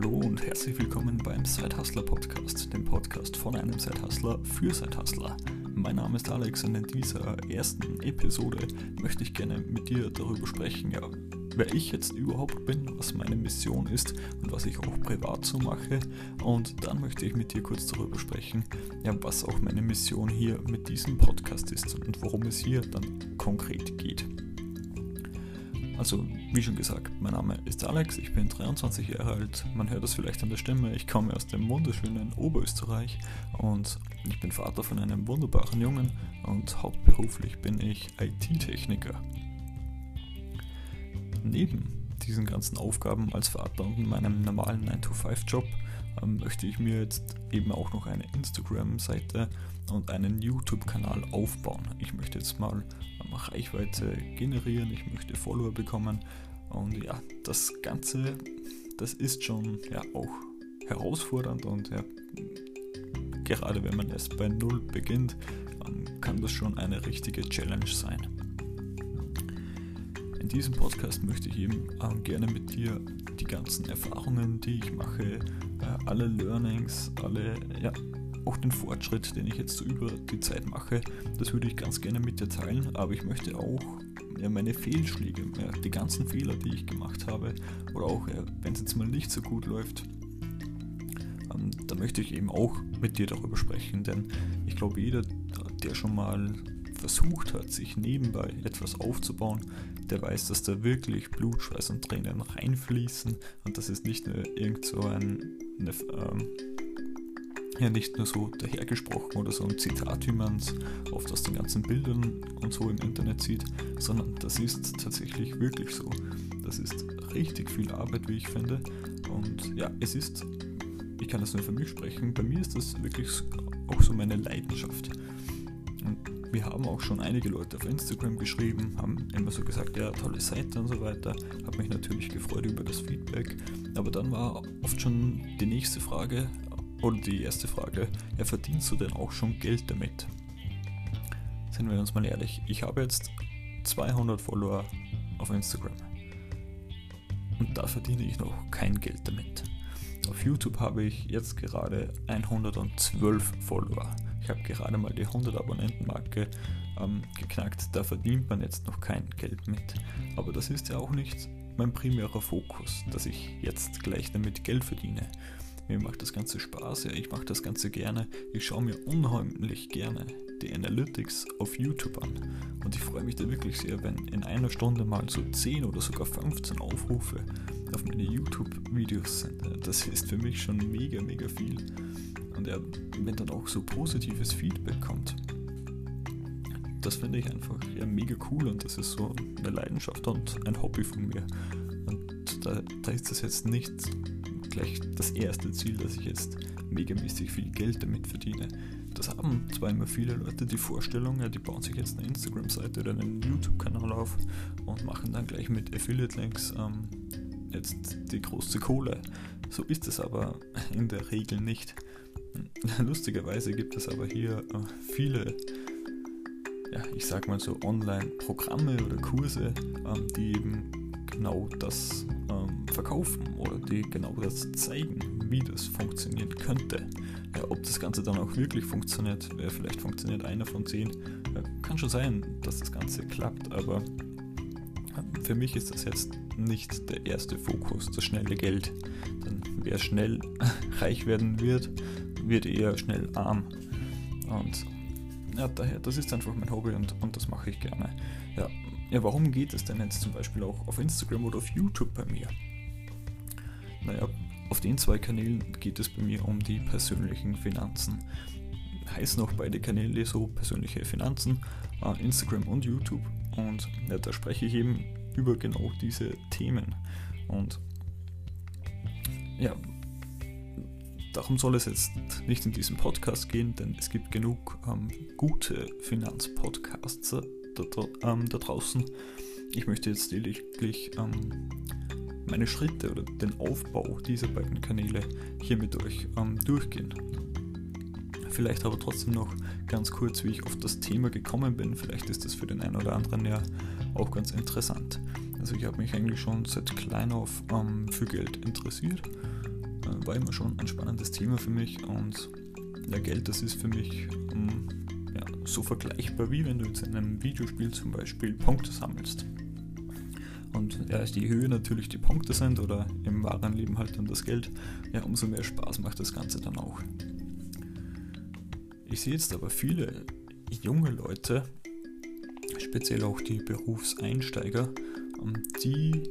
Hallo und herzlich willkommen beim Sidehustler Podcast, dem Podcast von einem Sidehustler für Sidehustler. Mein Name ist Alex und in dieser ersten Episode möchte ich gerne mit dir darüber sprechen, ja, wer ich jetzt überhaupt bin, was meine Mission ist und was ich auch privat so mache. Und dann möchte ich mit dir kurz darüber sprechen, ja, was auch meine Mission hier mit diesem Podcast ist und worum es hier dann konkret geht. Also, wie schon gesagt, mein Name ist Alex, ich bin 23 Jahre alt. Man hört es vielleicht an der Stimme, ich komme aus dem wunderschönen Oberösterreich und ich bin Vater von einem wunderbaren Jungen und hauptberuflich bin ich IT-Techniker. Neben diesen ganzen Aufgaben als Vater und meinem normalen 9-to-5-Job ähm, möchte ich mir jetzt eben auch noch eine Instagram-Seite und einen YouTube-Kanal aufbauen. Ich möchte jetzt mal Reichweite generieren, ich möchte Follower bekommen und ja, das Ganze, das ist schon ja auch herausfordernd und ja, gerade wenn man erst bei Null beginnt, kann das schon eine richtige Challenge sein. In diesem Podcast möchte ich eben äh, gerne mit dir die ganzen Erfahrungen, die ich mache, äh, alle Learnings, alle, ja, auch den Fortschritt, den ich jetzt so über die Zeit mache, das würde ich ganz gerne mit dir teilen, aber ich möchte auch ja, meine Fehlschläge, ja, die ganzen Fehler, die ich gemacht habe, oder auch, ja, wenn es jetzt mal nicht so gut läuft, ähm, da möchte ich eben auch mit dir darüber sprechen, denn ich glaube, jeder, der schon mal versucht hat, sich nebenbei etwas aufzubauen, der weiß, dass da wirklich Blut, Schweiß und Tränen reinfließen. Und das ist nicht nur irgend so ein, eine, ähm, ja nicht nur so dahergesprochen oder so ein Zitat, wie man es oft aus den ganzen Bildern und so im Internet sieht, sondern das ist tatsächlich wirklich so. Das ist richtig viel Arbeit, wie ich finde. Und ja, es ist, ich kann das nur für mich sprechen, bei mir ist das wirklich auch so meine Leidenschaft. Wir haben auch schon einige Leute auf Instagram geschrieben, haben immer so gesagt, ja, tolle Seite und so weiter. Habe mich natürlich gefreut über das Feedback. Aber dann war oft schon die nächste Frage oder die erste Frage, ja, verdienst du denn auch schon Geld damit? Sind wir uns mal ehrlich, ich habe jetzt 200 Follower auf Instagram. Und da verdiene ich noch kein Geld damit. Auf YouTube habe ich jetzt gerade 112 Follower. Ich habe gerade mal die 100 Abonnenten-Marke ähm, geknackt. Da verdient man jetzt noch kein Geld mit. Aber das ist ja auch nicht mein primärer Fokus, dass ich jetzt gleich damit Geld verdiene. Mir macht das Ganze Spaß, ja, ich mache das Ganze gerne. Ich schaue mir unheimlich gerne die Analytics auf YouTube an. Und ich freue mich da wirklich sehr, wenn in einer Stunde mal so 10 oder sogar 15 Aufrufe auf meine YouTube-Videos sind. Das ist für mich schon mega, mega viel. Und ja, wenn dann auch so positives Feedback kommt, das finde ich einfach ja, mega cool und das ist so eine Leidenschaft und ein Hobby von mir. Und da, da ist das jetzt nicht gleich das erste Ziel, dass ich jetzt megamäßig viel Geld damit verdiene. Das haben zwar immer viele Leute die Vorstellung, ja, die bauen sich jetzt eine Instagram-Seite oder einen YouTube-Kanal auf und machen dann gleich mit Affiliate-Links ähm, jetzt die große Kohle. So ist es aber in der Regel nicht. Lustigerweise gibt es aber hier äh, viele, ja, ich sag mal so Online-Programme oder Kurse, ähm, die eben genau das ähm, verkaufen oder die genau das zeigen, wie das funktionieren könnte. Ja, ob das Ganze dann auch wirklich funktioniert, ja, vielleicht funktioniert einer von zehn. Ja, kann schon sein, dass das Ganze klappt, aber für mich ist das jetzt nicht der erste Fokus, das schnelle Geld. Denn wer schnell reich werden wird, wird eher schnell arm. Und ja, daher, das ist einfach mein Hobby und, und das mache ich gerne. Ja, ja, warum geht es denn jetzt zum Beispiel auch auf Instagram oder auf YouTube bei mir? Naja, auf den zwei Kanälen geht es bei mir um die persönlichen Finanzen. Heißen auch beide Kanäle so persönliche Finanzen, äh, Instagram und YouTube. Und ja, da spreche ich eben über genau diese Themen. Und ja, Darum soll es jetzt nicht in diesem Podcast gehen, denn es gibt genug ähm, gute Finanzpodcasts da, da, ähm, da, draußen. Ich möchte jetzt lediglich ähm, meine Schritte oder den Aufbau dieser beiden Kanäle hier mit euch ähm, durchgehen. Vielleicht aber trotzdem noch ganz kurz, wie ich auf das Thema gekommen bin. Vielleicht ist das für den einen oder anderen ja auch ganz interessant. Also ich habe mich eigentlich schon seit klein auf ähm, für Geld interessiert äh, war immer schon ein spannendes Thema für mich und ja, Geld, das ist für mich um, ja, so vergleichbar wie wenn du jetzt in einem Videospiel zum Beispiel Punkte sammelst. Und ja, je höher natürlich die Punkte sind oder im wahren Leben halt dann das Geld, ja, umso mehr Spaß macht das Ganze dann auch. Ich sehe jetzt aber viele junge Leute, speziell auch die Berufseinsteiger, ähm, die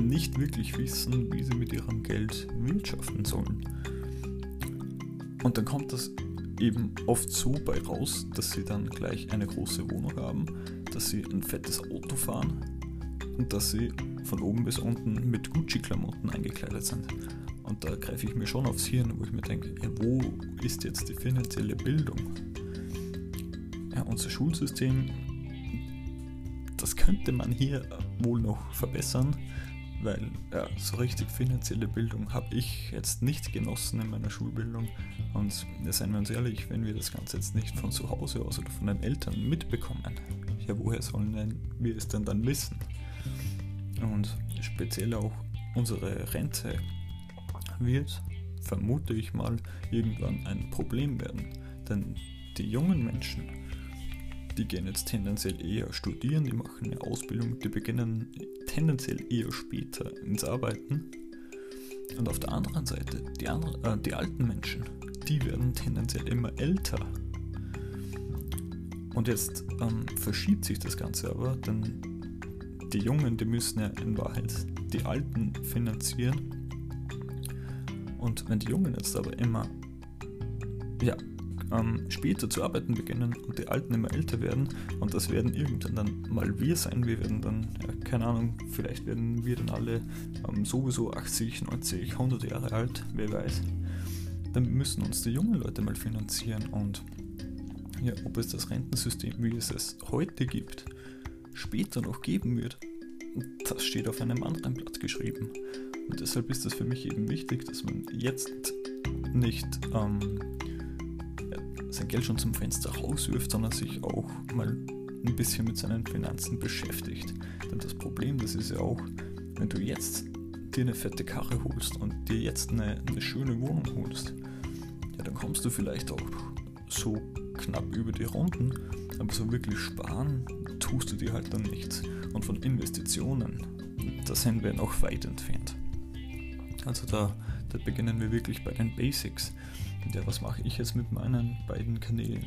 nicht wirklich wissen, wie sie mit ihrem Geld wirtschaften sollen. Und dann kommt das eben oft so bei raus, dass sie dann gleich eine große Wohnung haben, dass sie ein fettes Auto fahren und dass sie von oben bis unten mit Gucci-Klamotten eingekleidet sind. Und da greife ich mir schon aufs Hirn, wo ich mir denke, ja, wo ist jetzt die finanzielle Bildung? Ja, unser Schulsystem, das könnte man hier wohl noch verbessern, weil ja, so richtig finanzielle Bildung habe ich jetzt nicht genossen in meiner Schulbildung. Und seien wir uns ehrlich, wenn wir das Ganze jetzt nicht von zu Hause aus oder von den Eltern mitbekommen, ja, woher sollen wir es denn dann wissen? Und speziell auch unsere Rente wird, vermute ich mal, irgendwann ein Problem werden. Denn die jungen Menschen, die gehen jetzt tendenziell eher studieren, die machen eine Ausbildung, die beginnen tendenziell eher später ins Arbeiten. Und auf der anderen Seite, die, andere, äh, die alten Menschen, die werden tendenziell immer älter. Und jetzt ähm, verschiebt sich das Ganze aber, denn die Jungen, die müssen ja in Wahrheit die Alten finanzieren. Und wenn die Jungen jetzt aber immer ja, ähm, später zu arbeiten beginnen und die Alten immer älter werden und das werden irgendwann dann mal wir sein. Wir werden dann, ja, keine Ahnung, vielleicht werden wir dann alle ähm, sowieso 80, 90, 100 Jahre alt, wer weiß. Dann müssen uns die jungen Leute mal finanzieren und ja, ob es das Rentensystem, wie es es heute gibt, später noch geben wird, das steht auf einem anderen Blatt geschrieben. Und deshalb ist es für mich eben wichtig, dass man jetzt nicht ähm, sein Geld schon zum Fenster rauswirft, sondern sich auch mal ein bisschen mit seinen Finanzen beschäftigt. Denn das Problem, das ist ja auch, wenn du jetzt dir eine fette Karre holst und dir jetzt eine, eine schöne Wohnung holst, ja, dann kommst du vielleicht auch so knapp über die Runden, aber so wirklich sparen tust du dir halt dann nichts. Und von Investitionen, da sind wir noch weit entfernt. Also da, da beginnen wir wirklich bei den Basics. Ja, was mache ich jetzt mit meinen beiden Kanälen?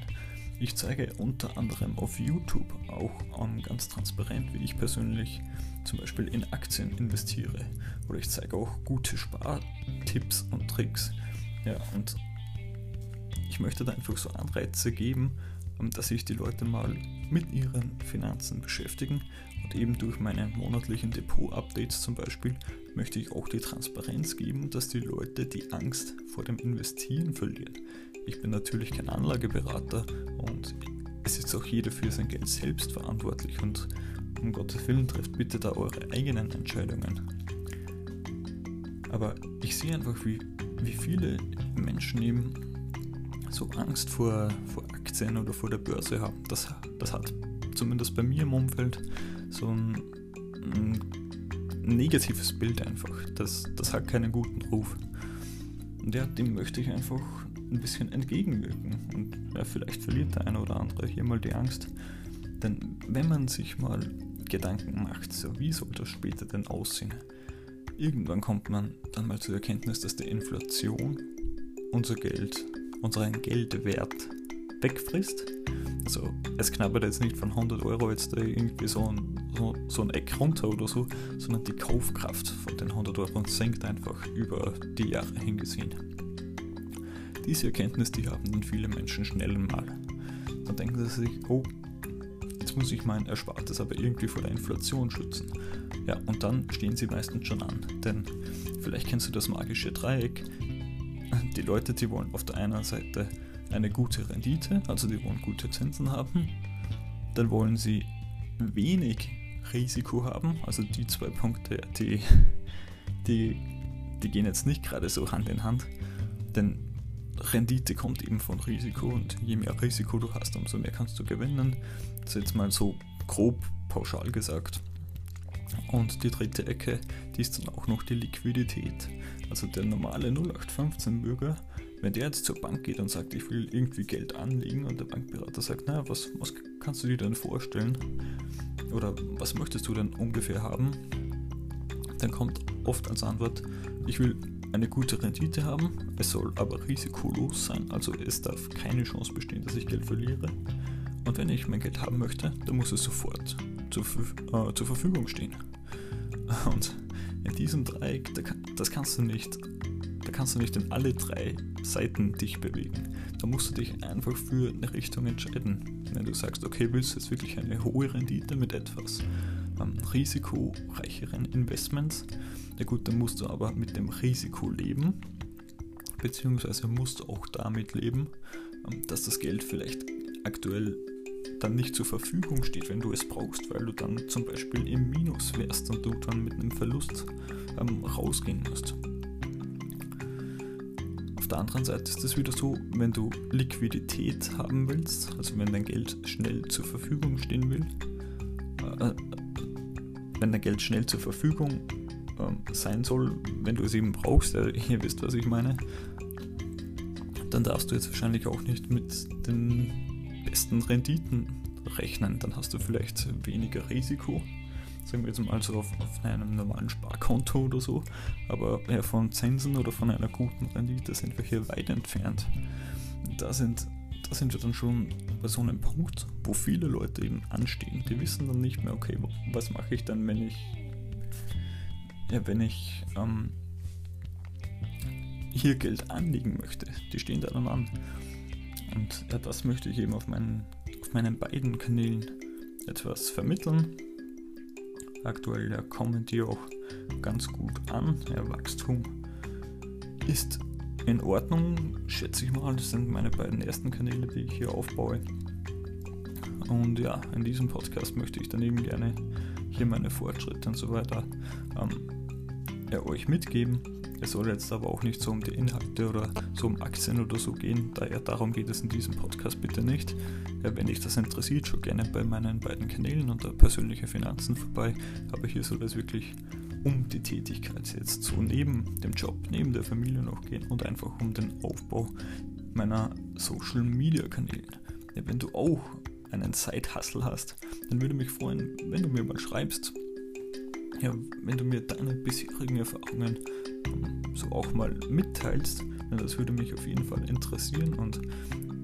Ich zeige unter anderem auf YouTube auch um, ganz transparent, wie ich persönlich zum Beispiel in Aktien investiere. Oder ich zeige auch gute Spartipps und Tricks. Ja, und ich möchte da einfach so Anreize geben, dass sich die Leute mal mit ihren Finanzen beschäftigen und eben durch meine monatlichen Depot-Updates zum Beispiel möchte ich auch die Transparenz geben, dass die Leute die Angst vor dem Investieren verlieren. Ich bin natürlich kein Anlageberater und es ist auch jeder für sein Geld selbst verantwortlich und um Gottes Willen trefft bitte da eure eigenen Entscheidungen. Aber ich sehe einfach, wie, wie viele Menschen eben so Angst vor, vor Aktien oder vor der Börse haben. Das, das hat zumindest bei mir im Umfeld so ein, ein negatives Bild einfach. Das, das hat keinen guten Ruf. Und ja, dem möchte ich einfach ein bisschen entgegenwirken. Und ja, vielleicht verliert der eine oder andere hier mal die Angst. Denn wenn man sich mal Gedanken macht, so wie soll das später denn aussehen? Irgendwann kommt man dann mal zur Erkenntnis, dass die Inflation unser Geld, unseren Geldwert wegfrisst. Also es knabbert jetzt nicht von 100 Euro jetzt irgendwie so ein so, so ein Eck runter oder so, sondern die Kaufkraft von den 100 Euro sinkt einfach über die Jahre hingesehen. Diese Erkenntnis, die haben dann viele Menschen schnell mal. Dann denken sie sich, oh, jetzt muss ich mein Erspartes aber irgendwie vor der Inflation schützen. Ja, und dann stehen sie meistens schon an, denn vielleicht kennst du das magische Dreieck. Die Leute, die wollen auf der einen Seite eine gute Rendite, also die wollen gute Zinsen haben, dann wollen sie wenig Risiko haben. Also die zwei Punkte, die, die, die gehen jetzt nicht gerade so Hand in Hand. Denn Rendite kommt eben von Risiko und je mehr Risiko du hast, umso mehr kannst du gewinnen. Das ist jetzt mal so grob pauschal gesagt. Und die dritte Ecke, die ist dann auch noch die Liquidität. Also der normale 0815-Bürger, wenn der jetzt zur Bank geht und sagt, ich will irgendwie Geld anlegen und der Bankberater sagt, na, was, was kannst du dir denn vorstellen? Oder was möchtest du denn ungefähr haben? Dann kommt oft als Antwort, ich will eine gute Rendite haben, es soll aber risikolos sein, also es darf keine Chance bestehen, dass ich Geld verliere. Und wenn ich mein Geld haben möchte, dann muss es sofort zur, äh, zur Verfügung stehen. Und in diesem Dreieck, das kannst du nicht, da kannst du nicht in alle drei Seiten dich bewegen. Da musst du dich einfach für eine Richtung entscheiden. Wenn du sagst, okay, willst du jetzt wirklich eine hohe Rendite mit etwas ähm, risikoreicheren Investments, ja gut, dann musst du aber mit dem Risiko leben, beziehungsweise musst du auch damit leben, ähm, dass das Geld vielleicht aktuell dann nicht zur Verfügung steht, wenn du es brauchst, weil du dann zum Beispiel im Minus wärst und du dann mit einem Verlust ähm, rausgehen musst. Auf der anderen Seite ist es wieder so, wenn du Liquidität haben willst, also wenn dein Geld schnell zur Verfügung stehen will, äh, wenn dein Geld schnell zur Verfügung äh, sein soll, wenn du es eben brauchst, äh, ihr wisst, was ich meine, dann darfst du jetzt wahrscheinlich auch nicht mit den besten Renditen rechnen. Dann hast du vielleicht weniger Risiko, sagen wir jetzt mal so auf, auf einem normalen Sparkonto oder so, aber ja, von Zinsen oder von einer guten Rendite sind wir hier weit entfernt. Da sind, da sind wir dann schon bei so einem Punkt, wo viele Leute eben anstehen. Die wissen dann nicht mehr, okay, was mache ich dann, wenn ich, ja, wenn ich ähm, hier Geld anlegen möchte. Die stehen da dann an. Und ja, das möchte ich eben auf meinen, auf meinen beiden Kanälen etwas vermitteln. Aktuell ja, kommen die auch ganz gut an. Ja, Wachstum ist in Ordnung, schätze ich mal. Das sind meine beiden ersten Kanäle, die ich hier aufbaue. Und ja, in diesem Podcast möchte ich dann eben gerne hier meine Fortschritte und so weiter ähm, ja, euch mitgeben. Es soll jetzt aber auch nicht so um die Inhalte oder so um Aktien oder so gehen. Daher darum geht es in diesem Podcast bitte nicht. Wenn dich das interessiert, schau gerne bei meinen beiden Kanälen unter persönliche Finanzen vorbei. Aber hier soll es wirklich um die Tätigkeit jetzt so neben dem Job, neben der Familie noch gehen und einfach um den Aufbau meiner Social Media Kanäle. Ja, wenn du auch einen Side-Hustle hast, dann würde mich freuen, wenn du mir mal schreibst, ja, wenn du mir deine bisherigen Erfahrungen so auch mal mitteilst. Das würde mich auf jeden Fall interessieren. Und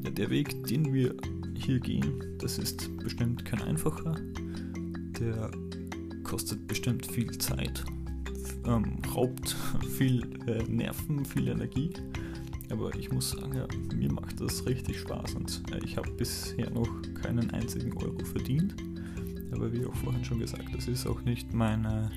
ja, der Weg, den wir hier gehen, das ist bestimmt kein einfacher. Der kostet bestimmt viel Zeit, ähm, raubt viel äh, Nerven, viel Energie. Aber ich muss sagen, ja, mir macht das richtig Spaß und äh, ich habe bisher noch keinen einzigen Euro verdient. Aber wie auch vorhin schon gesagt, das ist auch nicht meine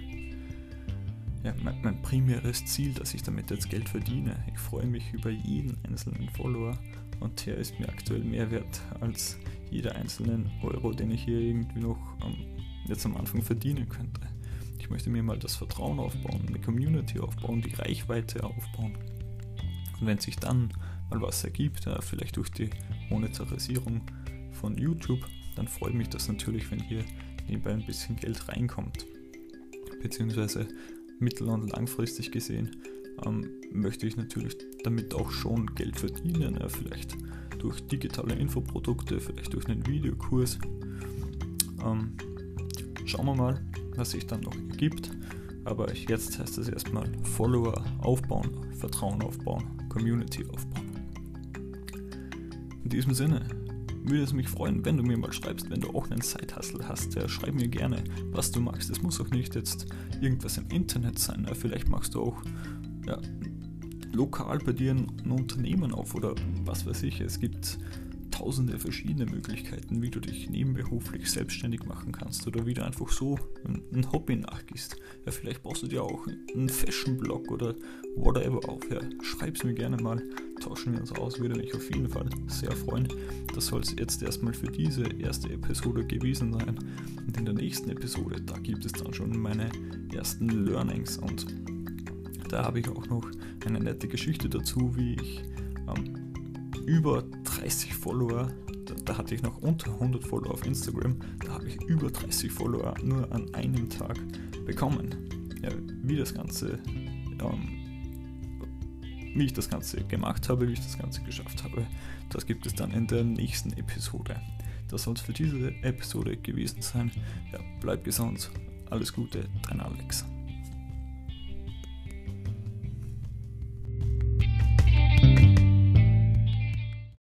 ja, mein, mein, primäres Ziel, dass ich damit jetzt Geld verdiene. Ich freue mich über jeden einzelnen Follower und der ist mir aktuell mehr wert als jeder einzelnen Euro, den ich hier irgendwie noch ähm, jetzt am Anfang verdienen könnte. Ich möchte mir mal das Vertrauen aufbauen, eine Community aufbauen, die Reichweite aufbauen. Und wenn sich dann mal was ergibt, äh, vielleicht durch die Monetarisierung von YouTube, dann freut mich das natürlich, wenn hier nebenbei ein bisschen Geld reinkommt. Beziehungsweise mittel- und langfristig gesehen ähm, möchte ich natürlich damit auch schon Geld verdienen. Ja, vielleicht durch digitale Infoprodukte, vielleicht durch einen Videokurs. Ähm, schauen wir mal, was sich dann noch ergibt. Aber jetzt heißt es erstmal Follower aufbauen, Vertrauen aufbauen, Community aufbauen. In diesem Sinne, würde es mich freuen, wenn du mir mal schreibst, wenn du auch einen Side-Hustle hast. Ja, schreib mir gerne, was du magst. Es muss auch nicht jetzt irgendwas im Internet sein. Ja, vielleicht machst du auch ja, lokal bei dir ein, Unternehmen auf oder was weiß ich. Es gibt tausende verschiedene Möglichkeiten, wie du dich nebenberuflich selbstständig machen kannst oder wie du einfach so ein, Hobby nachgehst. Ja, vielleicht brauchst du dir auch einen Fashion-Blog oder whatever auf. Ja, schreib's mir gerne mal, tauschen wir uns aus, würde mich auf jeden Fall sehr freuen. Das soll es jetzt erstmal für diese erste Episode gewesen sein. Und in der nächsten Episode, da gibt es dann schon meine ersten Learnings und da habe ich auch noch eine nette Geschichte dazu, wie ich ähm, über 30 Follower, da, da, hatte ich noch unter 100 Follower auf Instagram, da habe ich über 30 Follower nur an einem Tag bekommen. Ja, wie das Ganze, ähm, wie ich das Ganze gemacht habe, wie ich das Ganze geschafft habe, das gibt es dann in der nächsten Episode. Das soll es für diese Episode gewesen sein. Ja, bleib gesund. Alles Gute, dein Alex.